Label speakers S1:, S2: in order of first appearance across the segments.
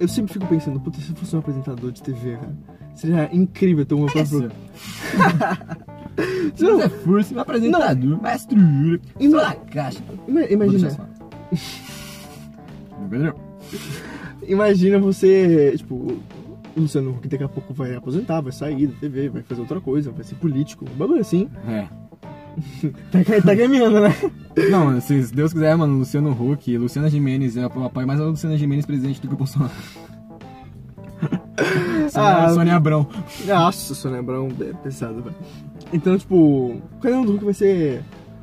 S1: eu sempre fico pensando, puta, se eu fosse um apresentador de TV, cara, seria incrível ter uma própria.
S2: Se você fosse um apresentador, mestre Yuri,
S1: Ima-
S2: na caixa.
S1: Ima- Imagina, imagina você, tipo, o Luciano Huck daqui a pouco vai aposentar, vai sair da TV, vai fazer outra coisa, vai ser político, um bagulho assim.
S2: É.
S1: Tá, tá caminhando, né?
S2: Não, se Deus quiser, mano, Luciano Huck, Luciana Gimenez, eu apoio mais a Luciana Gimenez presidente do que o Bolsonaro. Sônia,
S1: Ah,
S2: Sônia Abrão.
S1: Nossa, Sônia Abrão é pesado, velho. Então, tipo, o Caldeirão do Hulk vai ser.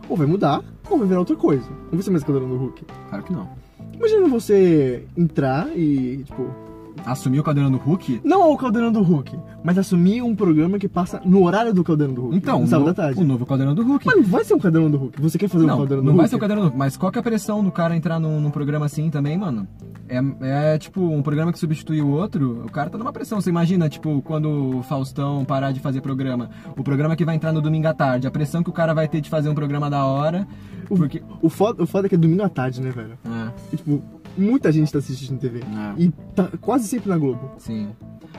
S1: Ou vai mudar, ou vai virar outra coisa. Não vai ser mais Caldeirão do Hulk.
S2: Claro que não.
S1: Imagina você entrar e, tipo.
S2: Assumiu o cadeirão do Hulk?
S1: Não o Caldeirão do Hulk, mas assumir um programa que passa no horário do Caldeirão do Hulk.
S2: Então,
S1: no
S2: o,
S1: sábado da tarde.
S2: o novo cadeirão do Hulk.
S1: Mas não vai ser um Caldeirão do Hulk. Você quer fazer um
S2: Não,
S1: Caldeirão do
S2: não
S1: Hulk?
S2: vai ser o cadeirão do Hulk, mas qual que é a pressão do cara entrar num, num programa assim também, mano? É, é tipo um programa que substitui o outro, o cara tá numa pressão. Você imagina, tipo, quando o Faustão parar de fazer programa, o programa que vai entrar no domingo à tarde, a pressão que o cara vai ter de fazer um programa da hora, porque.
S1: O foda, o foda é que é domingo à tarde, né, velho?
S2: É,
S1: E, tipo, muita gente tá assistindo TV.
S2: É.
S1: E tá quase sempre na Globo.
S2: sim.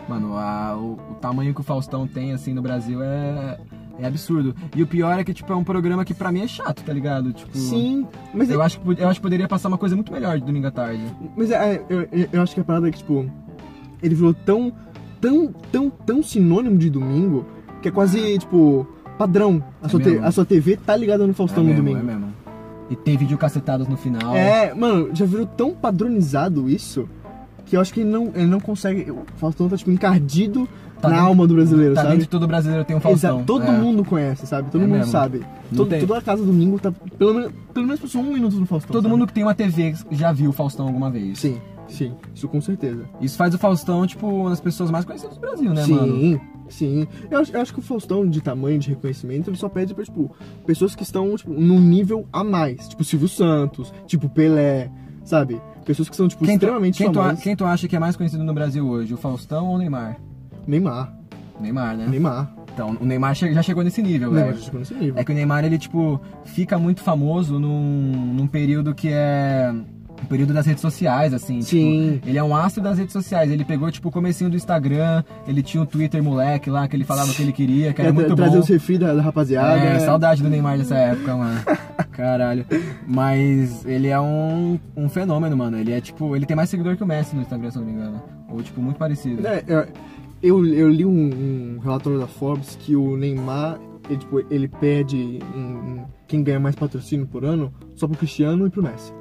S2: Mano, a- o, o tamanho que o Faustão tem, assim, no Brasil é. É absurdo. E o pior é que, tipo, é um programa que pra mim é chato, tá ligado? Tipo.
S1: Sim, mas
S2: Eu acho, que, eu acho que poderia passar uma coisa muito melhor de domingo à tarde.
S1: Mas é, eu, eu- eu acho que a parada é que, tipo, ele virou tão, tão, tão, tão sinônimo de domingo que é quase, tipo, padrão. A,
S2: É
S1: sua, te- a sua TV tá ligada no Faustão
S2: é
S1: no
S2: mesmo,
S1: domingo.
S2: É mesmo. E tem vídeo cacetadas no final.
S1: É, mano, já virou tão padronizado isso que eu acho que ele não, ele não consegue. O Faustão tá, tipo, encardido
S2: Tá
S1: na
S2: dentro-
S1: alma do brasileiro,
S2: Tá
S1: sabe?
S2: dentro de todo brasileiro tem um Faustão.
S1: Exato, todo
S2: É.
S1: mundo conhece, sabe? Todo
S2: É
S1: mundo
S2: mesmo.
S1: sabe.
S2: Não
S1: Todo,
S2: tem-
S1: toda casa domingo tá. Pelo menos, pelo menos passou um minuto no Faustão.
S2: Todo
S1: sabe?
S2: mundo que tem uma TV já viu o Faustão alguma vez.
S1: Sim, sim, isso com certeza.
S2: Isso faz o Faustão, tipo, uma das pessoas mais conhecidas do Brasil, né, mano?
S1: sim, sim. Eu acho, eu acho que o Faustão, de tamanho, de reconhecimento, ele só pede pra, tipo, pessoas que estão, tipo, num nível a mais. Tipo, Silvio Santos, tipo, Pelé, sabe? Pessoas que são, tipo,
S2: Quem, tu,
S1: extremamente
S2: quem, tu,
S1: famosas.
S2: quem tu acha que é mais conhecido no Brasil hoje, o Faustão ou o Neymar?
S1: Neymar.
S2: Neymar, né?
S1: Neymar.
S2: Então, o Neymar já chegou nesse nível, velho.
S1: já chegou nesse nível.
S2: É que o Neymar, ele, tipo, fica muito famoso num, num período que é. Um período das redes sociais, assim.
S1: Sim.
S2: Tipo, ele é um astro das redes sociais. Ele pegou, tipo, o comecinho do Instagram, ele tinha o Twitter moleque lá, que ele falava o que ele queria, que era
S1: É,
S2: muito
S1: trazer
S2: bom.
S1: os refis da, da rapaziada.
S2: É, saudade do Neymar dessa época, mano. Caralho. Mas ele é um, um fenômeno, mano. Ele é tipo. Ele tem mais seguidor que o Messi no Instagram, se não me engano. Ou, tipo, muito parecido.
S1: É, eu, eu li um, um relatório da Forbes que o Neymar, ele, tipo, ele pede em- em quem ganha mais patrocínio por ano só pro Cristiano e pro Messi.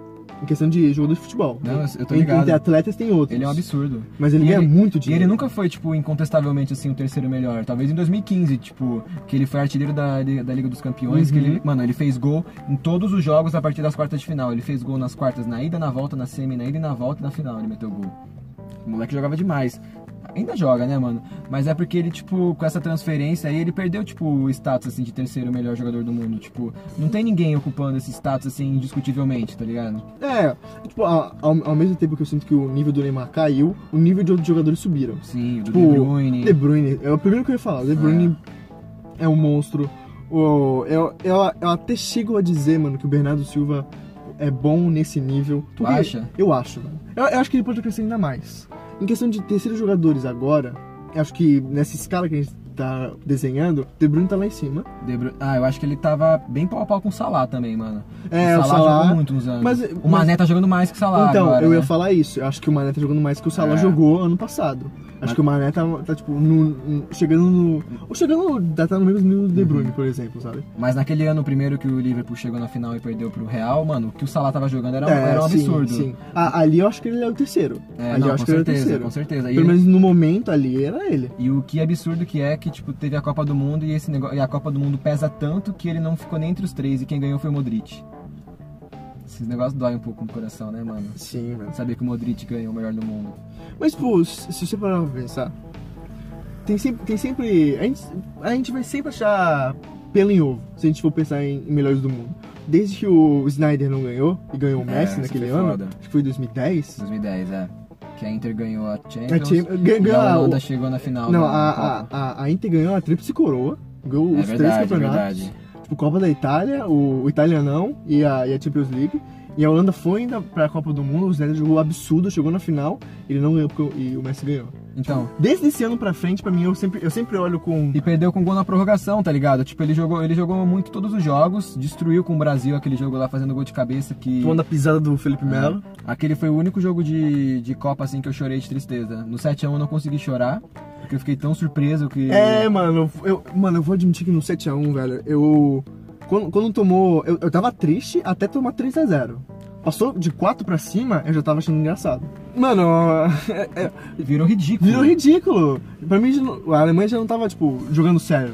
S1: Em questão de jogador de futebol.
S2: Não, eu tô ligado.
S1: Entre atletas tem outros.
S2: Ele é um absurdo.
S1: Mas ele
S2: E
S1: ganha muito
S2: E
S1: dinheiro.
S2: ele nunca foi, tipo, incontestavelmente, assim, o terceiro melhor. Talvez em 2015, tipo, que ele foi artilheiro da, da Liga dos Campeões, que
S1: Uhum.
S2: ele, mano, ele fez gol em todos os jogos a partir das quartas de final. Ele fez gol nas quartas, na ida, na volta, na semi, na ida e na volta e na final ele meteu gol. O moleque jogava demais. Ainda joga, né, mano? Mas é porque ele, tipo, com essa transferência aí, ele perdeu, tipo, o status, assim, de terceiro melhor jogador do mundo. Tipo, não tem ninguém ocupando esse status, assim, indiscutivelmente, tá ligado?
S1: É, tipo, ao, ao- mesmo tempo que eu sinto que o nível do Neymar caiu, o nível de outros jogadores subiram.
S2: Sim, o
S1: Tipo,
S2: De Bruyne.
S1: De Bruyne, é o primeiro que eu ia falar. O De Bruyne é, um monstro. O, eu, eu, eu até chego a dizer, mano, que o Bernardo Silva é bom nesse nível.
S2: Tu acha?
S1: Eu acho, mano. Eu, eu acho que ele pode crescer ainda mais. Em questão de terceiros jogadores agora, acho que nessa escala que a gente tá desenhando, De Bruyne tá lá em cima.
S2: Bruyne- Ah, eu acho que ele tava bem pau a pau com o Salah também, mano.
S1: É,
S2: o
S1: o
S2: Salah,
S1: Salah-
S2: jogou muito uns anos.
S1: mas-
S2: o Mané tá jogando mais que o Salah
S1: então,
S2: agora,
S1: eu ia
S2: né?
S1: falar isso. Eu acho que o Mané tá jogando mais que o Salah
S2: É.
S1: jogou ano passado. Acho
S2: Mas-
S1: que o Mané tá, tá tipo, no, chegando no. Ou chegando. no- Tá no mesmo nível do
S2: Uhum.
S1: De Bruyne, por exemplo, sabe?
S2: Mas naquele ano primeiro que o Liverpool chegou na final e perdeu pro Real, mano, o que o Salah tava jogando era,
S1: É,
S2: era um
S1: sim,
S2: absurdo.
S1: Sim, Ah, ali eu acho que ele é o terceiro.
S2: É,
S1: ali
S2: não,
S1: eu acho
S2: com
S1: que ele é o
S2: certeza,
S1: terceiro.
S2: com certeza. E,
S1: Pelo
S2: ele-
S1: menos no momento ali era ele.
S2: e o que absurdo que é que, tipo, teve a Copa do Mundo e, esse negócio, e a Copa do Mundo pesa tanto que ele não ficou nem entre os três e quem ganhou foi o Modric. Esses negócios doem um pouco no coração, né, mano?
S1: Sim, mano.
S2: Saber que o Modric ganhou o melhor do mundo.
S1: Mas, pô, se você parar pra pensar, tem sempre. Tem sempre a, gente, a gente vai sempre achar pelo em ovo, se a gente for pensar em, em melhores do mundo. Desde que o Snyder não ganhou e ganhou o
S2: É,
S1: Messi
S2: isso
S1: naquele ano,
S2: foda.
S1: acho que foi 2010.
S2: 2010, é. Que a Inter ganhou a
S1: A
S2: Champions.
S1: Cham- ganhou-
S2: a
S1: a-
S2: Holanda chegou na final.
S1: Não, a, a, a, a Inter ganhou a Tríplice Coroa, ganhou
S2: É
S1: os três
S2: verdade, é
S1: campeonatos.
S2: verdade.
S1: Tipo, Copa da Itália, o, o Italianão e a, e a Champions League. E a Holanda foi ainda pra Copa do Mundo, o Snyder jogou absurdo, chegou na final, ele não ganhou porque, e o Messi ganhou.
S2: Então.
S1: Desde esse ano pra frente, pra mim, eu sempre, eu sempre olho com.
S2: E perdeu com gol na prorrogação, tá ligado? Tipo, ele jogou, ele jogou muito todos os jogos, destruiu com o Brasil aquele jogo lá fazendo gol de cabeça que.
S1: Tomando a pisada do Felipe Melo.
S2: Aquele foi o único jogo de, de Copa assim que eu chorei de tristeza. No 7x1 eu não consegui chorar, porque eu fiquei tão surpreso que.
S1: É, mano, eu, mano, eu vou admitir que no 7x1, velho, eu. Quando, quando tomou. Eu, eu tava triste até tomar 3x0. Passou de 4 pra cima, eu já tava achando engraçado. Mano, é- é-
S2: Virou ridículo.
S1: virou ridículo. Pra mim, a Alemanha já não tava, tipo, jogando sério.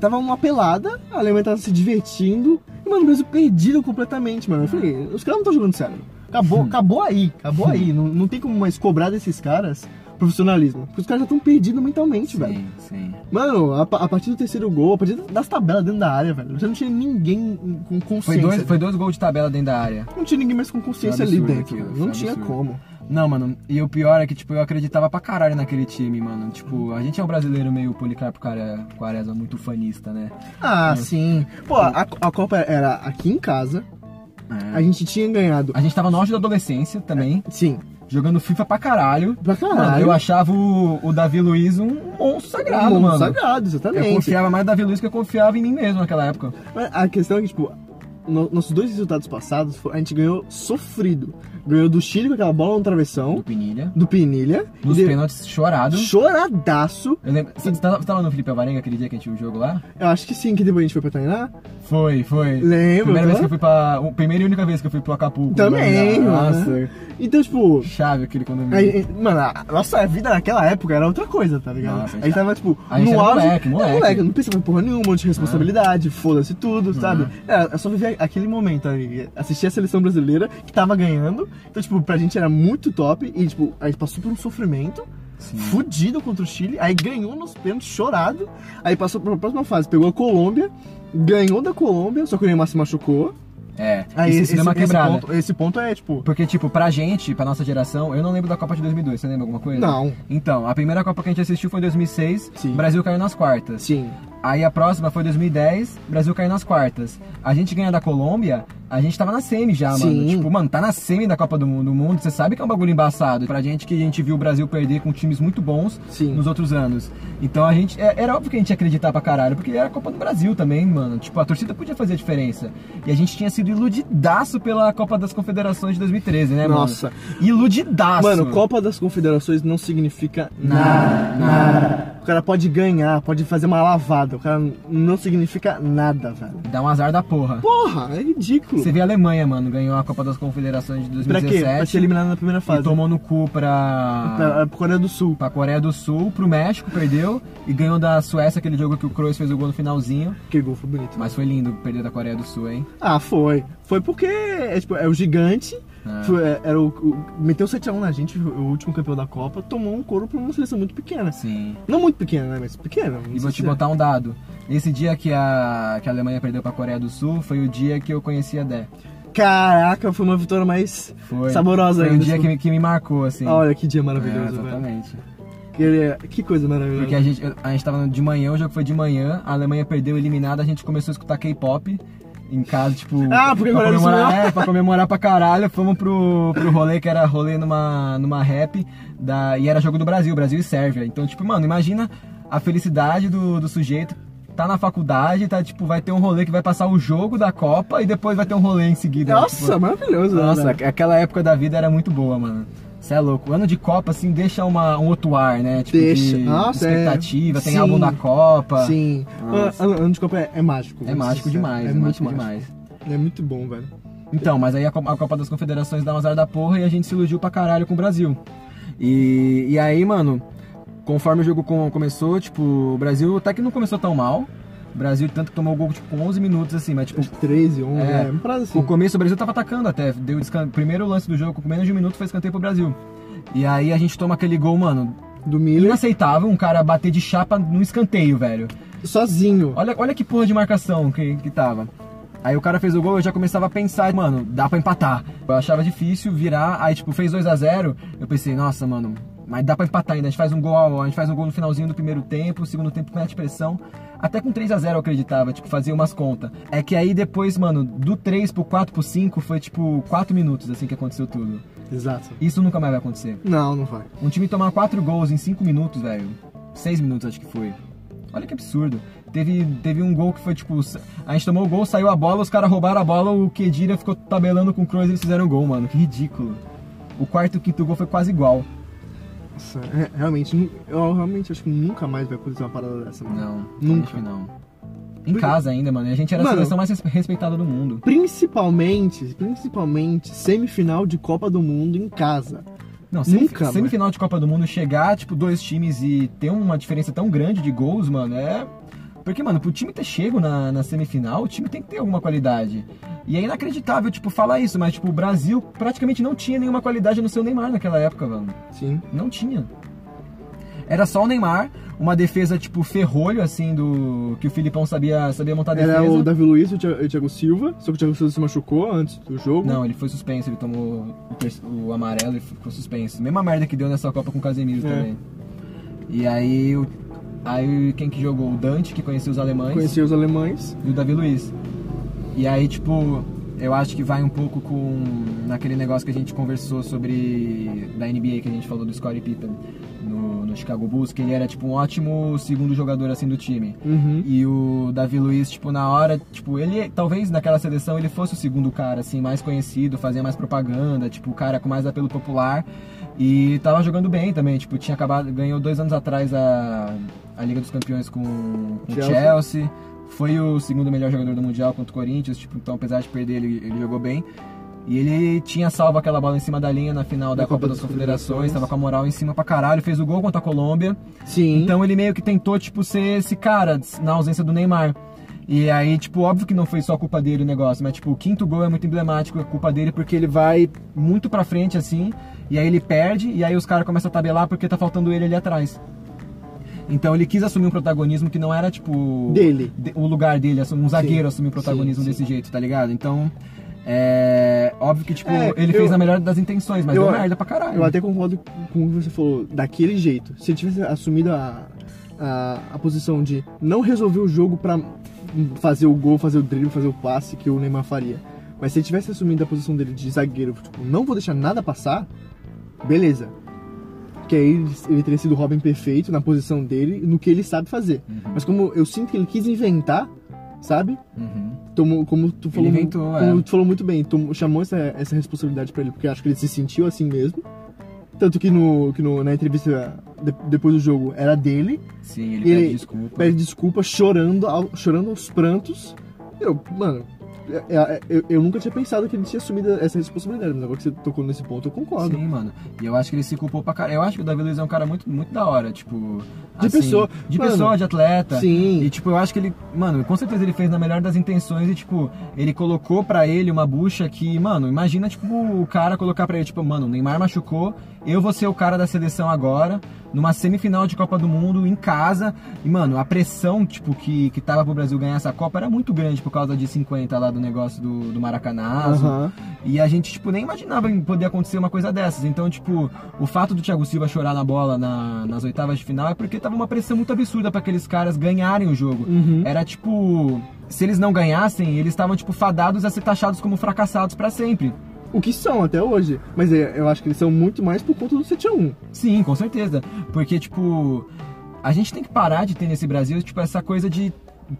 S1: Tava uma pelada, a Alemanha tava se divertindo. E, mano, o Brasil perdido completamente, mano. Eu falei, os caras não estão jogando sério. Acabou, acabou aí, acabou aí. Não, não tem como mais cobrar desses caras profissionalismo. Porque os caras já estão perdidos mentalmente, velho.
S2: Sim, sim.
S1: Mano, a, a partir do terceiro gol, a partir das tabelas dentro da área, velho, já não tinha ninguém com
S2: Foi
S1: consciência.
S2: dois, foi dois gols de tabela dentro da área.
S1: Não tinha ninguém mais com consciência
S2: Foi
S1: ali dentro.
S2: aquilo, foi
S1: não tinha
S2: absurdo.
S1: como.
S2: Não, mano, e o pior é que, tipo, eu acreditava pra caralho naquele time, mano. Tipo, a gente é um brasileiro meio Policarpo Quaresma, muito fanista, né?
S1: Ah, sim. Pô, a, a Copa era aqui em casa.
S2: É.
S1: A gente tinha ganhado.
S2: A gente tava no auge da adolescência também,
S1: Sim.
S2: Jogando FIFA pra caralho.
S1: Pra caralho.
S2: Mano, eu achava o, o Davi Luiz um monstro sagrado,
S1: Um mundo
S2: mano.
S1: sagrado,
S2: Eu
S1: exatamente.
S2: confiava mais no Davi Luiz que eu confiava em mim mesmo naquela época.
S1: Mas a questão é que, tipo, no- nossos dois resultados passados, a gente ganhou sofrido. Ganhou do Chile com aquela bola no
S2: Do
S1: travessão,
S2: Pinilha.
S1: do Pinilha.
S2: Nos
S1: de-
S2: pênaltis chorado.
S1: Choradaço.
S2: Eu lembro, você, tava você tava no Felipe Alvarenga aquele dia que a gente viu o jogo lá?
S1: Eu acho que sim, que depois a gente foi pra treinar.
S2: Foi, foi.
S1: Lembro,
S2: Primeira vez
S1: tá?
S2: que eu fui pra. Primeira e única vez que eu fui pro Acapulco.
S1: Também.
S2: Nossa.
S1: Então, tipo,
S2: Chave aquele condomínio.
S1: Aí, mano, a nossa vida naquela época era outra coisa, tá ligado?
S2: Nossa, a
S1: a
S2: gente
S1: tava, tipo,
S2: a
S1: no auge.
S2: moleque, moleque.
S1: Moleque, não pensava em porra nenhuma, um monte de responsabilidade, foda-se tudo, sabe? É, eu só vivia aquele momento ali, assistir a seleção brasileira que tava ganhando. Então, tipo, pra gente era muito top e, tipo, a gente passou por um sofrimento.
S2: Sim.
S1: Fudido contra o Chile, aí ganhou nos pênaltis, chorado. Aí passou pra próxima fase, pegou a Colômbia, ganhou da Colômbia, só que o Neymar se machucou.
S2: É.
S1: Aí
S2: Aí isso deu uma quebrada.
S1: ponto, esse ponto é, tipo,
S2: Porque, tipo, pra gente, pra nossa geração, eu não lembro da Copa de 2002. Você lembra alguma coisa?
S1: não,
S2: Então, a primeira Copa que a gente assistiu foi em 2006.
S1: Sim.
S2: O Brasil caiu nas quartas.
S1: sim.
S2: Aí a próxima foi 2010, Brasil caiu nas quartas. A gente ganha da Colômbia, a gente tava na semi já, mano.
S1: Sim.
S2: Tipo, mano, tá na semi da Copa do Mundo, do mundo, você sabe que é um bagulho embaçado. Pra gente que a gente viu o Brasil perder com times muito bons
S1: Sim.
S2: nos outros anos. Então a gente. é- Era óbvio que a gente ia acreditar pra caralho, porque era a Copa do Brasil também, mano. Tipo, a torcida podia fazer a diferença. E a gente tinha sido iludidaço pela Copa das Confederações de 2013, né,
S1: Nossa.
S2: mano? Iludidaço.
S1: Mano, Copa das Confederações não significa
S2: Nada,
S1: nada. O cara pode ganhar, pode fazer uma lavada. O cara não significa nada, velho.
S2: Dá um azar da porra.
S1: Porra, é ridículo.
S2: Você vê a Alemanha, mano, ganhou a Copa das Confederações de
S1: Pra quê?
S2: 2017.
S1: Pra ser eliminado na primeira
S2: E
S1: fase.
S2: tomou no cu pra...
S1: Pra, pra Coreia do Sul.
S2: pra Coreia do Sul, pro México, perdeu. E ganhou da Suécia, aquele jogo que o Kroos fez o gol no finalzinho.
S1: Que gol foi bonito.
S2: Mas foi lindo perder da Coreia do Sul, hein?
S1: Ah, foi. Foi porque é, tipo, é o gigante.
S2: É.
S1: Foi- é, era o, o- meteu 7x1 na gente, o último campeão da Copa, tomou um couro pra uma seleção muito pequena.
S2: Sim.
S1: Não muito pequena, né? Mas pequena.
S2: E vou te
S1: é.
S2: botar um dado. Esse dia que a, que a Alemanha perdeu pra Coreia do Sul foi o dia que eu conheci a Dé.
S1: Caraca, foi uma vitória mais
S2: Foi.
S1: saborosa
S2: Foi um
S1: ainda.
S2: dia
S1: tipo.
S2: que, me- que me marcou, assim.
S1: Olha que dia
S2: É,
S1: maravilhoso, velho.
S2: exatamente.
S1: Que, ele- que coisa maravilhosa.
S2: Porque a gente, a gente tava de manhã, o jogo foi de manhã, a Alemanha perdeu eliminada, a gente começou a escutar K-pop em casa, tipo.
S1: Ah, porque
S2: pra comemorar, é, pra comemorar pra caralho, fomos pro, pro rolê que era rolê numa, numa rap da, e era jogo do Brasil, Brasil e Sérvia. Então, tipo, mano, imagina a felicidade do, do sujeito. Tá na faculdade, tá tipo, vai ter um rolê que vai passar o jogo da Copa e depois vai ter um rolê em seguida.
S1: Nossa,
S2: tipo,
S1: maravilhoso.
S2: nossa,
S1: né?
S2: aquela época da vida era muito boa, mano. Você é louco. O ano de Copa, assim, deixa uma, um outro ar, né? Tipo,
S1: Deixa.
S2: de
S1: Nossa, é.
S2: expectativa, tem
S1: Sim.
S2: álbum da Copa.
S1: Sim.
S2: Nossa.
S1: Ano ano de Copa é, é mágico.
S2: É mágico demais, é,
S1: muito
S2: mágico
S1: mágico.
S2: demais.
S1: É muito bom, velho.
S2: Então, mas aí a Copa, a Copa das Confederações dá um azar da porra e a gente se iludiu pra caralho com o Brasil. E, e aí, mano, conforme o jogo com- começou, tipo, o Brasil até que não começou tão mal. O Brasil tanto que tomou o gol, tipo, com 11 minutos, assim, mas, tipo,
S1: Acho que 13, 11,
S2: É.
S1: é, assim.
S2: O começo o Brasil tava atacando até. Deu escan... Primeiro lance do jogo, com menos de um minuto, foi escanteio pro Brasil. E aí a gente toma aquele gol, mano,
S1: Do Miller,
S2: inaceitável, um cara bater de chapa no escanteio, velho.
S1: sozinho.
S2: Olha, olha que porra de marcação que, que tava. Aí o cara fez o gol, eu já começava a pensar, mano, dá pra empatar. Eu achava difícil virar, aí tipo, fez 2 a 0 eu pensei, nossa, mano, mas dá pra empatar ainda. A gente faz um gol, a gente faz um gol no finalzinho do primeiro tempo, o segundo tempo mete pressão. Até com 3 a 0 eu acreditava, tipo, fazia umas contas. É que aí depois, mano, do 3 pro 4 pro 5 foi tipo 4 minutos assim que aconteceu tudo.
S1: Exato.
S2: Isso nunca mais vai acontecer.
S1: Não, não vai.
S2: Um time tomar 4 gols em 5 minutos, velho. 6 minutos acho que foi. Olha que absurdo. Teve, teve um gol que foi tipo. A gente tomou o gol, saiu a bola, os caras roubaram a bola, o Kedira ficou tabelando com o Kroos e eles fizeram o gol, mano. Que ridículo. O quarto e o quinto gol foi quase igual.
S1: Nossa, é, realmente, eu realmente acho que nunca mais vai acontecer uma parada dessa, mano.
S2: Não,
S1: Nunca.
S2: não. Em casa ainda, mano. E a gente era a
S1: Mano-
S2: seleção mais res- respeitada do mundo.
S1: Principalmente, principalmente, semifinal de Copa do Mundo em casa.
S2: Não,
S1: Nunca, mano.
S2: semifinal de Copa do Mundo, chegar, tipo, dois times e ter uma diferença tão grande de gols, mano, é. Porque, mano, pro time ter chego na, na semifinal, o time tem que ter alguma qualidade. E é inacreditável, tipo, falar isso, mas, tipo, o Brasil praticamente não tinha nenhuma qualidade no seu Neymar naquela época, mano.
S1: Sim.
S2: Não tinha. Era só o Neymar, uma defesa, tipo, ferrolho, assim, do. que o Filipão sabia, sabia montar a defesa.
S1: Era o Davi Luiz e o Thi- o Thiago Silva, só que o Thiago Silva se machucou antes do jogo.
S2: Não, ele foi suspenso, ele tomou o, o amarelo e ficou suspenso. Mesma merda que deu nessa Copa com o Casemiro
S1: É.
S2: também. E aí, o- aí quem que jogou? O Dante, que conhecia os alemães,
S1: Conhecia os alemães.
S2: e o Davi Luiz. E aí, tipo, eu acho que vai um pouco com naquele negócio que a gente conversou sobre da NBA, que a gente falou do Scottie Pippen no, no Chicago Bulls, que ele era, tipo, um ótimo segundo jogador, assim, do time.
S1: Uhum.
S2: E o Davi Luiz, tipo, na hora, tipo, ele, talvez naquela seleção ele fosse o segundo cara, assim, mais conhecido, fazia mais propaganda, tipo, o cara com mais apelo popular. E tava jogando bem também, tipo, tinha acabado, ganhou dois anos atrás a, a Liga dos Campeões com, o
S1: Chelsea.
S2: Chelsea. Foi o segundo melhor jogador do Mundial contra o Corinthians, tipo, então apesar de perder, ele, ele jogou bem. E ele tinha salvo aquela bola em cima da linha na final da
S1: Da
S2: Copa,
S1: Copa
S2: das
S1: das
S2: Confederações,
S1: Confederações.
S2: tava com a moral em cima pra caralho, fez o gol contra a Colômbia.
S1: Sim.
S2: Então ele meio que tentou, tipo, ser esse cara na ausência do Neymar. E aí, tipo, óbvio que não foi só culpa dele o negócio, mas, tipo, o quinto gol é muito emblemático, é culpa dele porque ele vai muito pra frente, assim, e aí ele perde, e aí os caras começam a tabelar porque tá faltando ele ali atrás. Então ele quis assumir um protagonismo que não era, tipo...
S1: Dele.
S2: de- o lugar dele, um zagueiro assumir o protagonismo
S1: sim,
S2: desse jeito, tá ligado? Então, é... Óbvio que, tipo,
S1: É,
S2: ele
S1: eu-
S2: fez a melhor das intenções, mas
S1: eu-
S2: deu merda pra caralho.
S1: Eu até concordo com o que você falou, daquele jeito. Se ele tivesse assumido a, a, a posição de não resolver o jogo pra fazer o gol, fazer o drible, fazer o passe que o Neymar faria. Mas se ele tivesse assumido a posição dele de zagueiro, tipo, não vou deixar nada passar, beleza. Que aí ele- ele teria sido o Robin perfeito na posição dele, no que ele sabe fazer. Mas como eu sinto que ele quis inventar, sabe?
S2: Uhum.
S1: Tomou, como tu falou,
S2: inventou,
S1: como
S2: é.
S1: tu falou muito bem, tomou- chamou essa, essa responsabilidade pra ele, porque acho que ele se sentiu assim mesmo. Tanto que, no, que no, na entrevista de- depois do jogo era dele,
S2: Sim, ele,
S1: E
S2: pede
S1: ele
S2: desculpa.
S1: pede desculpa chorando, ao- chorando aos prantos. Eu, mano, eu, eu nunca tinha pensado que ele tinha assumido essa responsabilidade, mas agora que você tocou nesse ponto, eu concordo.
S2: Sim, mano. E eu acho que ele se culpou pra caralho. Eu acho que o Davi Luiz é um cara muito, muito da hora, tipo.
S1: De pessoa.
S2: De
S1: Mano,
S2: pessoa, de atleta.
S1: Sim.
S2: E, tipo, eu acho que ele. Mano, com certeza ele fez na melhor das intenções e, tipo, ele colocou pra ele uma bucha que, mano, imagina, tipo, o cara colocar pra ele, tipo, mano, o Neymar machucou, eu vou ser o cara da seleção agora, numa semifinal de Copa do Mundo, em casa. E, mano, a pressão, tipo, que, que tava pro Brasil ganhar essa Copa era muito grande por causa de 50 lá do negócio do, do Maracanazo.
S1: Aham.
S2: E a gente, tipo, nem imaginava poder acontecer uma coisa dessas. Então, tipo, o fato do Thiago Silva chorar na bola na- nas oitavas de final é porque tava uma pressão muito absurda pra aqueles caras ganharem o jogo.
S1: Uhum.
S2: Era tipo. Se eles não ganhassem, eles estavam, tipo, fadados a ser taxados como fracassados pra sempre.
S1: O que são até hoje. Mas é, eu acho que eles são muito mais por conta do 7x1.
S2: Sim, com certeza. Porque, tipo, a gente tem que parar de ter nesse Brasil, tipo, essa coisa de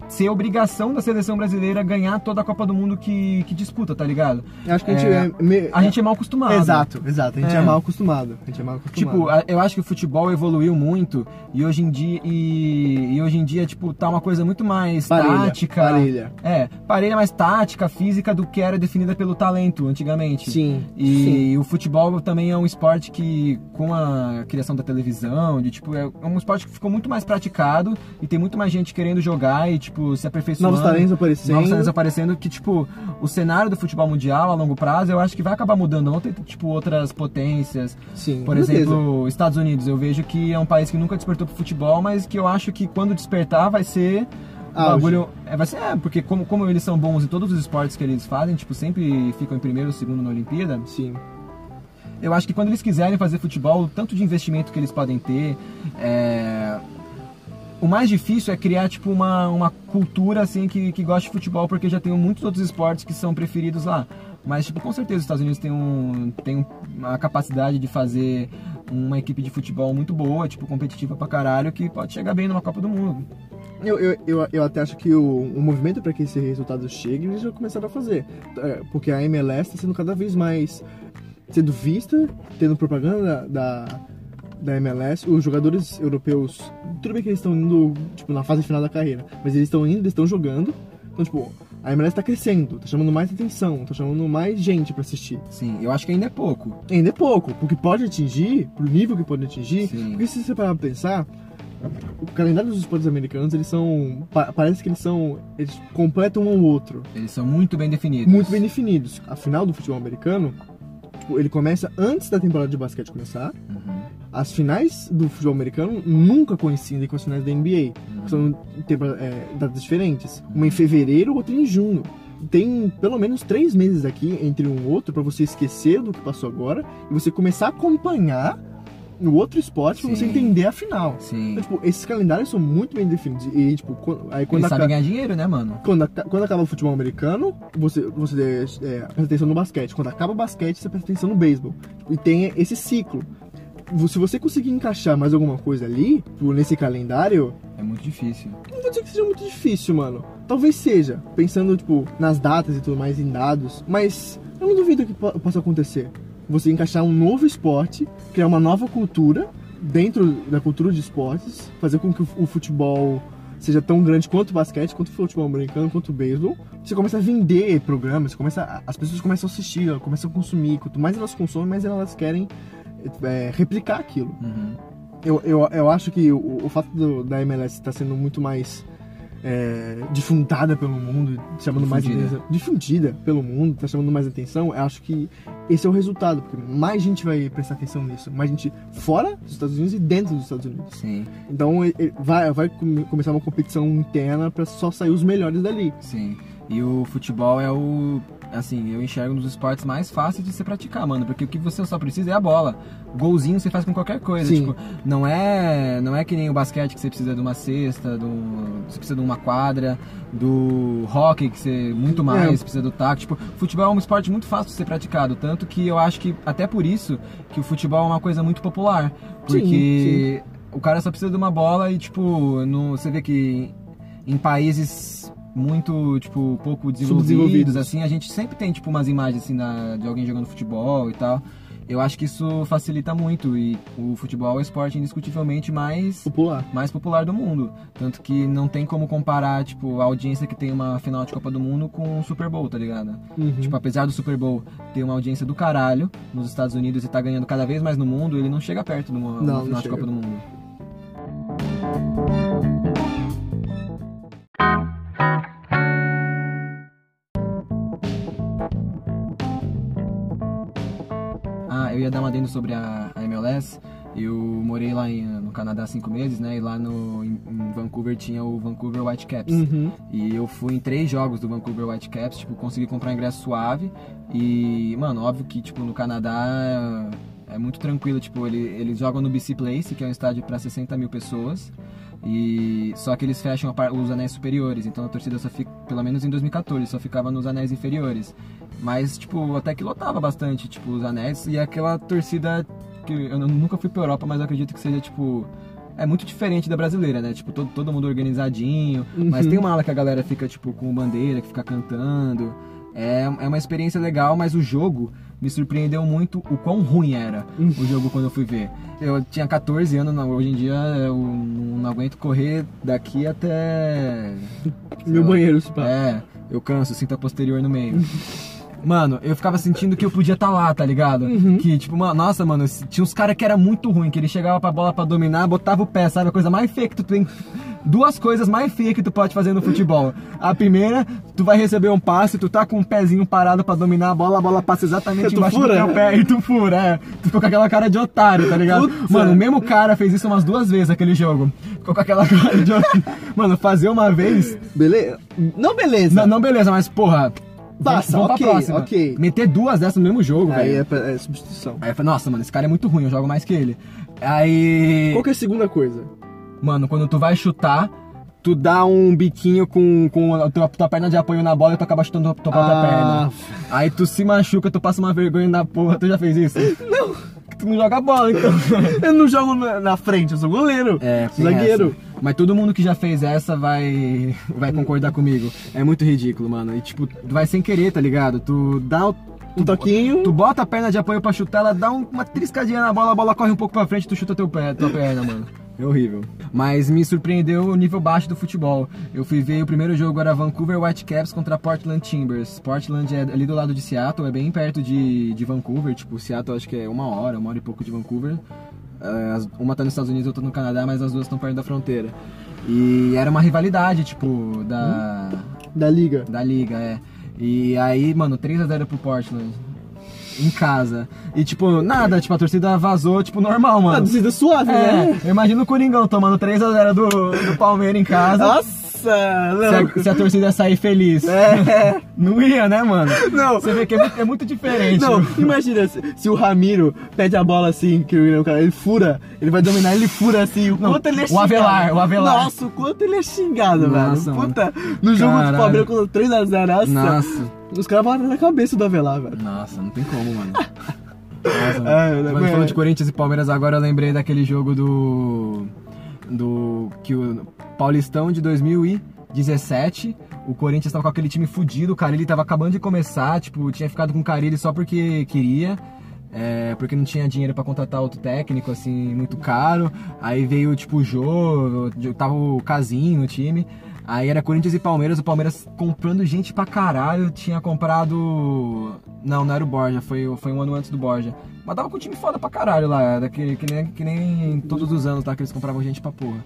S2: ser obrigação da seleção brasileira ganhar toda a Copa do Mundo que, que disputa, tá ligado?
S1: Eu acho que a gente
S2: É,
S1: é. me-
S2: A gente é mal acostumado.
S1: Exato, exato. A gente é,
S2: É.
S1: mal acostumado. A gente é mal acostumado.
S2: Tipo, eu acho que o futebol evoluiu muito e hoje em dia, e, e hoje em dia tipo, tá uma coisa muito mais
S1: Parelha,
S2: tática.
S1: parelha.
S2: É, parelha mais tática, física do que era definida pelo talento antigamente.
S1: Sim,
S2: E
S1: sim.
S2: o futebol também é um esporte que, com a criação da televisão, de tipo, é um esporte que ficou muito mais praticado e tem muito mais gente querendo jogar e, tipo, se aperfeiçoando.
S1: Novos talentos aparecendo.
S2: Novos talentos aparecendo que, tipo, o cenário do futebol mundial a longo prazo eu acho que vai acabar mudando. Vão ter, tipo, outras potências.
S1: Sim,
S2: Por
S1: com certeza.
S2: exemplo, Estados Unidos, eu vejo que é um país que nunca despertou pro futebol, mas que eu acho que quando despertar vai ser.
S1: Auge.
S2: bagulho. É, vai ser, é, porque como, como eles são bons em todos os esportes que eles fazem, tipo, sempre ficam em primeiro ou segundo na Olimpíada,
S1: Sim.
S2: eu acho que quando eles quiserem fazer futebol, o tanto de investimento que eles podem ter, é, o mais difícil é criar, tipo, uma, uma cultura, assim, que, que gosta de futebol, porque já tem muitos outros esportes que são preferidos lá. Mas, tipo, com certeza os Estados Unidos tem, um, tem uma capacidade de fazer uma equipe de futebol muito boa, tipo, competitiva pra caralho, que pode chegar bem numa Copa do Mundo.
S1: Eu, eu, eu, eu até acho que o, o movimento para que esse resultado chegue, eles já começaram a fazer. É, porque a MLS está sendo cada vez mais sendo vista, tendo propaganda da, da MLS. Os jogadores europeus, tudo bem que eles estão indo tipo, na fase final da carreira, mas eles estão indo, eles estão jogando. Então, tipo, a MLS tá crescendo, tá chamando mais atenção, tá chamando mais gente para assistir.
S2: Sim, eu acho que ainda é pouco.
S1: Ainda é pouco, porque pode atingir, pro nível que pode atingir.
S2: Sim.
S1: Porque se você parar pra pensar, o calendário dos esportes americanos, eles são. pa- parece que eles são. Eles completam um ao outro.
S2: Eles são muito bem definidos.
S1: Muito bem definidos. A final do futebol americano, tipo, ele começa antes da temporada de basquete começar.
S2: Uhum.
S1: As finais do futebol americano nunca coincidem com as finais da NBA. São é, datas diferentes. Uma em fevereiro, outra em junho. Tem pelo menos três meses aqui entre um outro pra você esquecer do que passou agora e você começar a acompanhar no outro esporte pra você entender a final.
S2: Sim.
S1: Então, tipo, esses calendários são muito bem definidos. E, tipo, aí quando,
S2: Eles sabem
S1: aca-
S2: ganhar dinheiro, né, mano?
S1: quando, aca- quando acaba o futebol americano, você, você é, presta atenção no basquete. Quando acaba o basquete, você presta atenção no beisebol. E tem esse ciclo. Se você conseguir encaixar mais alguma coisa ali, tipo, nesse calendário,
S2: É muito difícil.
S1: não vou dizer que seja muito difícil, mano. Talvez seja, pensando, tipo, nas datas e tudo mais, em dados. Mas eu não duvido que po- possa acontecer. Você encaixar um novo esporte, criar uma nova cultura dentro da cultura de esportes, fazer com que o futebol seja tão grande quanto o basquete, quanto o futebol americano, quanto o beisebol. Você começa a vender programas, começa a- as pessoas começam a assistir, começam a consumir. Quanto mais elas consomem, mais elas querem é, replicar aquilo.
S2: Uhum.
S1: Eu, eu, eu acho que o, o fato do- da MLS estar sendo muito mais é, difundada pelo mundo, chamando mais
S2: Difundida.
S1: atenção, difundida pelo mundo, tá chamando mais atenção, eu acho que esse é o resultado, porque mais gente vai prestar atenção nisso, mais gente fora dos Estados Unidos e dentro dos Estados Unidos.
S2: Sim,
S1: Então vai, vai come- começar uma competição interna para só sair os melhores dali.
S2: sim. E o futebol é o. Assim, eu enxergo um dos esportes mais fáceis de se praticar, mano. Porque o que você só precisa é a bola. Golzinho você faz com qualquer coisa.
S1: Sim.
S2: Tipo, não é, não é que nem o basquete que você precisa de uma cesta, do, você precisa de uma quadra, do hockey que você muito mais
S1: É.
S2: precisa do taco. Tipo, futebol é um esporte muito fácil de ser praticado. Tanto que eu acho que, até por isso, que o futebol é uma coisa muito popular.
S1: Sim,
S2: Porque o cara só precisa de uma bola e, tipo, no, você vê que em países muito, tipo, pouco desenvolvidos,
S1: Subdesenvolvidos.
S2: assim, a gente sempre tem, tipo, umas imagens, assim, da- de alguém jogando futebol e tal. Eu acho que isso facilita muito e o futebol é o esporte indiscutivelmente mais,
S1: Popular.
S2: mais popular do mundo. Tanto que não tem como comparar, tipo, a audiência que tem uma final de Copa do Mundo com um Super Bowl, tá ligado?
S1: Uhum.
S2: Tipo, apesar do Super Bowl ter uma audiência do caralho nos Estados Unidos e tá ganhando cada vez mais no mundo, ele não chega perto de uma, uma
S1: Não, não
S2: final de. Copa do Mundo. Sobre a, a MLS. Eu morei lá em- no Canadá há cinco meses, né? E lá no, em, em Vancouver tinha o Vancouver Whitecaps.
S1: Uhum.
S2: E eu fui em três jogos do Vancouver Whitecaps, tipo, consegui comprar ingresso suave. E, mano, óbvio que, tipo, no Canadá é, muito tranquilo, tipo, ele, eles jogam no BC Place, que é um estádio para 60 mil pessoas. E só que eles fecham os anéis superiores, então a torcida só fica, pelo menos em 2014, só ficava nos anéis inferiores. Mas, tipo, até que lotava bastante, tipo, os anéis. E aquela torcida que eu nu- nunca fui pra Europa, mas eu acredito que seja, tipo, é muito diferente da brasileira, né? Tipo, todo, todo mundo organizadinho. Mas
S1: Uhum.
S2: tem uma aula que a galera fica, tipo, com bandeira, que fica cantando. É, é uma experiência legal, mas o jogo me surpreendeu muito o quão ruim era o jogo quando eu fui ver. Eu tinha 14 anos, hoje em dia eu não aguento correr daqui até.
S1: Meu
S2: lá.
S1: banheiro, se pá.
S2: É, eu canso, sinto a posterior no meio. Mano, eu ficava sentindo que eu podia estar lá, tá ligado?
S1: Uhum.
S2: Que, tipo, mano, nossa, mano, tinha uns caras que era muito ruim, que ele chegava pra bola pra dominar, botava o pé, sabe? A coisa mais feia que tu tem. Duas coisas mais feias que tu pode fazer no futebol. A primeira, tu vai receber um passe, tu tá com um pezinho parado pra dominar a bola, a bola passa exatamente
S1: Tu
S2: embaixo
S1: fura?
S2: do teu pé e tu fura, é. Tu ficou com aquela cara de otário, tá ligado?
S1: Putz,
S2: mano,
S1: é.
S2: o mesmo cara fez isso umas duas vezes aquele jogo. Ficou com aquela cara de otário. Mano, fazer uma vez.
S1: Beleza? Não, beleza.
S2: Não, não, beleza, mas porra.
S1: Passa,
S2: vamos
S1: ok,
S2: pra próxima.
S1: ok.
S2: Meter duas dessas no mesmo jogo,
S1: Aí
S2: velho.
S1: é, pra- é substituição.
S2: Aí eu falei, nossa, mano, esse cara é muito ruim, eu jogo mais que ele. Aí.
S1: Qual que é a segunda coisa?
S2: Mano, quando tu vai chutar, tu dá um biquinho com, com a tua, tua perna de apoio na bola e tu acaba chutando a tua própria
S1: Ah.
S2: perna. Aí tu se machuca, tu passa uma vergonha na porra. Tu já fez isso? Não. Tu não joga bola, então.
S1: Eu não jogo na, na frente, eu sou goleiro.
S2: É,
S1: zagueiro.
S2: essa. Mas todo mundo que já fez essa vai vai concordar comigo. É muito ridículo, mano. E tipo, vai sem querer, tá ligado? Tu dá o
S1: Um toquinho.
S2: Tu bota a perna de apoio pra chutar, ela dá um- uma triscadinha na bola, a bola corre um pouco pra frente, tu chuta teu pé, tua perna, mano. É horrível. Mas me surpreendeu o nível baixo do futebol. Eu fui ver o primeiro jogo era Vancouver Whitecaps contra Portland Timbers. Portland é ali do lado de Seattle, é bem perto de, de Vancouver. Tipo, Seattle acho que é uma hora, uma hora e pouco de Vancouver. É, uma tá nos Estados Unidos, outra no Canadá, mas as duas estão perto da fronteira. E era uma rivalidade, tipo, da
S1: Da liga.
S2: da liga, é. E aí, mano, 3x0 pro Portland. Em casa. E tipo, nada, tipo, a torcida vazou, tipo, normal,
S1: Ah,
S2: mano.
S1: torcida suave,
S2: É,
S1: né?
S2: eu imagino o Coringão tomando 3x0 do, do Palmeiras em casa.
S1: Nossa,
S2: Se a, se a torcida sair feliz.
S1: É.
S2: Não ia, né, mano?
S1: Não.
S2: Você vê que é muito, é muito diferente.
S1: Não, imagina se, se o Ramiro pede a bola assim, que o cara, ele fura, ele vai dominar, ele fura assim, o
S2: Não,
S1: quanto ele é
S2: o
S1: xingado.
S2: Avelar, o Avelar.
S1: Nossa, o quanto ele é xingado,
S2: Nossa,
S1: velho.
S2: mano.
S1: Puta, no jogo
S2: Caralho.
S1: do Palmeiras com 3x0, nossa,
S2: Nossa.
S1: Os caras batem na cabeça do Avelar, velho.
S2: Nossa, não tem como, mano. Nossa, mano.
S1: Ah, eu
S2: Quando
S1: lembro-
S2: falando de Corinthians e Palmeiras, agora eu lembrei daquele jogo do. Do. Que o Paulistão de 2017. O Corinthians tava com aquele time fudido, o Carilli tava acabando de começar, tipo, tinha ficado com o Carilli só porque queria. é, porque não tinha dinheiro pra contratar outro técnico, assim, muito caro. Aí veio, tipo, o Jô, tava o Casim no time. Aí era Corinthians e Palmeiras, o Palmeiras comprando gente pra caralho, tinha comprado. Não, não era o Borja, foi, foi um ano antes do Borja. Mas tava com um time foda pra caralho lá, daquele, que, nem, que nem todos os anos, tá? Que eles compravam gente pra porra.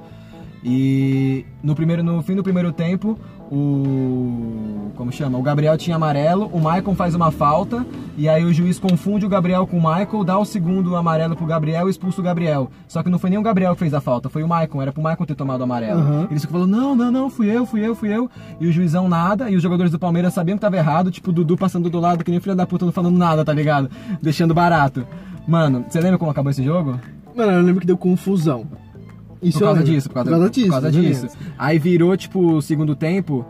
S2: E no, primeiro, no fim do primeiro tempo, o. Como chama? O Gabriel tinha amarelo, o Michael faz uma falta, e aí o juiz confunde o Gabriel com o Michael, dá o segundo amarelo pro Gabriel e expulsa o Gabriel. Só que não foi nem o Gabriel que fez a falta, foi o Michael, era pro Michael ter tomado o amarelo.
S1: Uhum.
S2: Eles ficam falando, não, não, não, fui eu, fui eu, fui eu. E o juizão nada, e os jogadores do Palmeiras sabiam que tava errado, tipo o Dudu passando do lado, que nem filho da puta não falando nada, tá ligado? Deixando barato. Mano, você lembra como acabou esse jogo?
S1: Mano, eu lembro que deu confusão. Isso
S2: por causa
S1: lembro.
S2: disso, por causa,
S1: por causa disso.
S2: Por causa disso. Aí virou, tipo, o segundo tempo.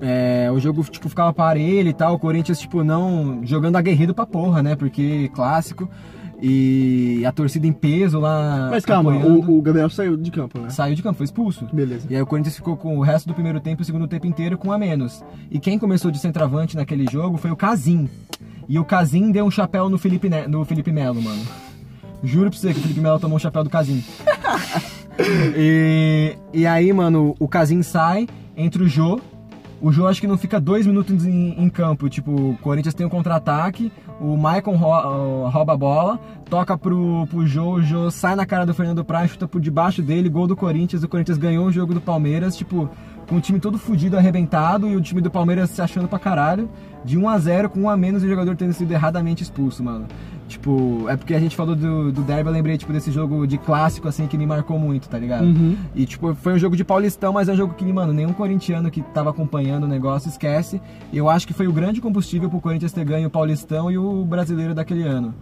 S2: é, o jogo tipo, ficava parelho e tal, o Corinthians, tipo, não. jogando aguerrido pra porra, né? Porque clássico. E a torcida em peso lá.
S1: Mas calma, o, o Gabriel saiu de campo, né?
S2: Saiu de campo, foi expulso.
S1: Beleza.
S2: E aí o Corinthians ficou com o resto do primeiro tempo e o segundo tempo inteiro com um a menos. E quem começou de centroavante naquele jogo foi o Casim. E o Casim deu um chapéu no Felipe, Ne- no Felipe Melo, mano. Juro pra você que o Felipe Melo tomou um chapéu do Casim. e, e aí, mano, o Casim sai, entra o Jô. O Jô acho que não fica dois minutos em, em campo. Tipo, o Corinthians tem um contra-ataque, o Maicon ro- rouba a bola, toca pro, pro Jô, o Jô sai na cara do Fernando Praia, chuta por debaixo dele, gol do Corinthians. O Corinthians ganhou o jogo do Palmeiras, tipo, com o time todo fudido, arrebentado, e o time do Palmeiras se achando pra caralho. De 1 a 0 com um a menos e o jogador tendo sido erradamente expulso, mano. Tipo, é porque a gente falou do, do derby, eu lembrei, tipo, desse jogo de clássico, assim, que me marcou muito, tá ligado?
S1: Uhum.
S2: E, tipo, foi um jogo de Paulistão, mas é um jogo que, mano, nenhum corintiano que tava acompanhando o negócio esquece. E eu acho que foi o grande combustível pro Corinthians ter ganho o Paulistão e o brasileiro daquele ano.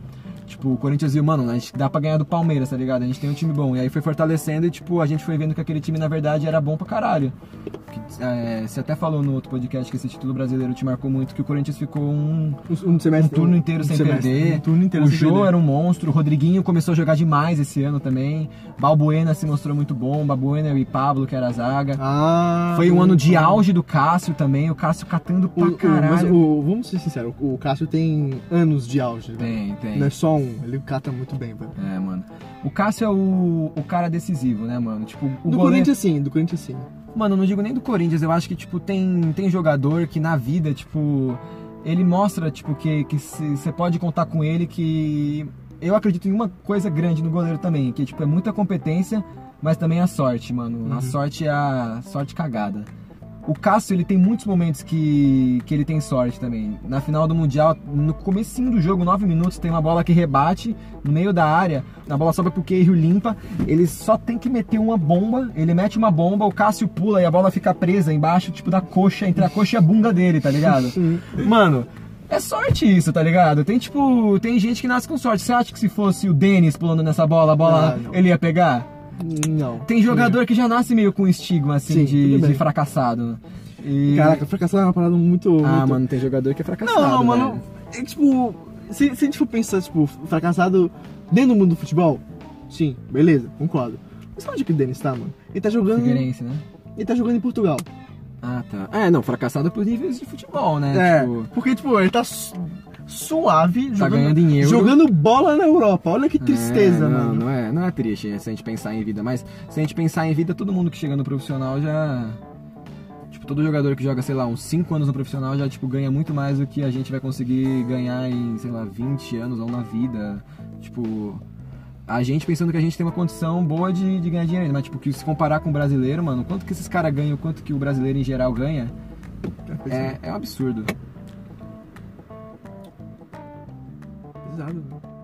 S2: Tipo, o Corinthians viu, mano, a gente dá pra ganhar do Palmeiras, tá ligado? A gente tem um time bom. E aí foi fortalecendo e, tipo, a gente foi vendo que aquele time, na verdade, era bom pra caralho. Que, é, você até falou no outro podcast que esse título brasileiro te marcou muito, que o Corinthians ficou um,
S1: Um, um
S2: um
S1: semestre.
S2: turno inteiro
S1: um
S2: sem
S1: semestre,
S2: perder.
S1: Um turno inteiro
S2: o
S1: sem
S2: Jô
S1: perder.
S2: era um monstro. O Rodriguinho começou a jogar demais esse ano também. Balbuena se mostrou muito bom. Balbuena e Pablo, que era a zaga.
S1: Ah.
S2: Foi um ano de auge do Cássio também. O Cássio catando
S1: O,
S2: pra
S1: o- mas
S2: caralho.
S1: o- vamos ser sinceros, o Cássio tem anos de auge. né?
S2: Tem, tem.
S1: Não é só um, ele cata muito bem, velho.
S2: É, mano. O Cássio é o, o cara decisivo, né, mano? Tipo, o
S1: Do
S2: goleiro-
S1: Corinthians sim, do Corinthians sim.
S2: Mano, não digo nem do Corinthians, eu acho que, tipo, tem, tem jogador que na vida, tipo, ele mostra, tipo, que você pode contar com ele, que eu acredito em uma coisa grande no goleiro também, que, tipo, é muita competência, mas também a sorte, mano. A sorte é a sorte cagada. O Cássio, ele tem muitos momentos que, que ele tem sorte também. Na final do Mundial, no comecinho do jogo, 9 minutos, tem uma bola que rebate no meio da área, a bola sobe pro Queijo limpa, ele só tem que meter uma bomba, ele mete uma bomba, o Cássio pula e a bola fica presa embaixo, tipo, da coxa, entre a coxa e a bunda dele, tá ligado? Mano, é sorte isso, tá ligado? Tem, tipo, tem gente que nasce com sorte. Você acha que se fosse o Denis pulando nessa bola, a bola,
S1: Ah,
S2: ele ia pegar?
S1: Não.
S2: Tem jogador que já nasce meio com estigma, assim,
S1: Sim,
S2: de, de fracassado. E...
S1: Caraca, fracassar é uma parada muito.
S2: Ah,
S1: muito...
S2: mano, tem jogador que é fracassado.
S1: Não, não, mano.
S2: velho.
S1: É tipo. Se, se a gente for pensar, tipo, fracassado dentro do mundo do futebol, sim, beleza, concordo. Mas onde que o Denis tá, mano? Ele tá jogando.
S2: Figueirense, né?
S1: Ele tá jogando em Portugal.
S2: Ah, tá. É, não, fracassado por níveis de futebol, né?
S1: É.
S2: Tipo,
S1: Porque, tipo, ele tá suave
S2: Tá
S1: jogando,
S2: ganhando
S1: jogando bola na Europa. Olha que tristeza,
S2: é, não,
S1: mano.
S2: Não é, não é triste se a gente pensar em vida, mas se a gente pensar em vida, todo mundo que chega no profissional já. Tipo, todo jogador que joga, sei lá, uns 5 anos no profissional já, tipo, ganha muito mais do que a gente vai conseguir ganhar em, sei lá, 20 anos ou na vida. Tipo. A gente pensando que a gente tem uma condição boa de, de ganhar dinheiro, mas tipo, que se comparar com o brasileiro, mano, quanto que esses caras ganham, quanto que o brasileiro em geral ganha, é, é um absurdo.
S1: Pesado, mano.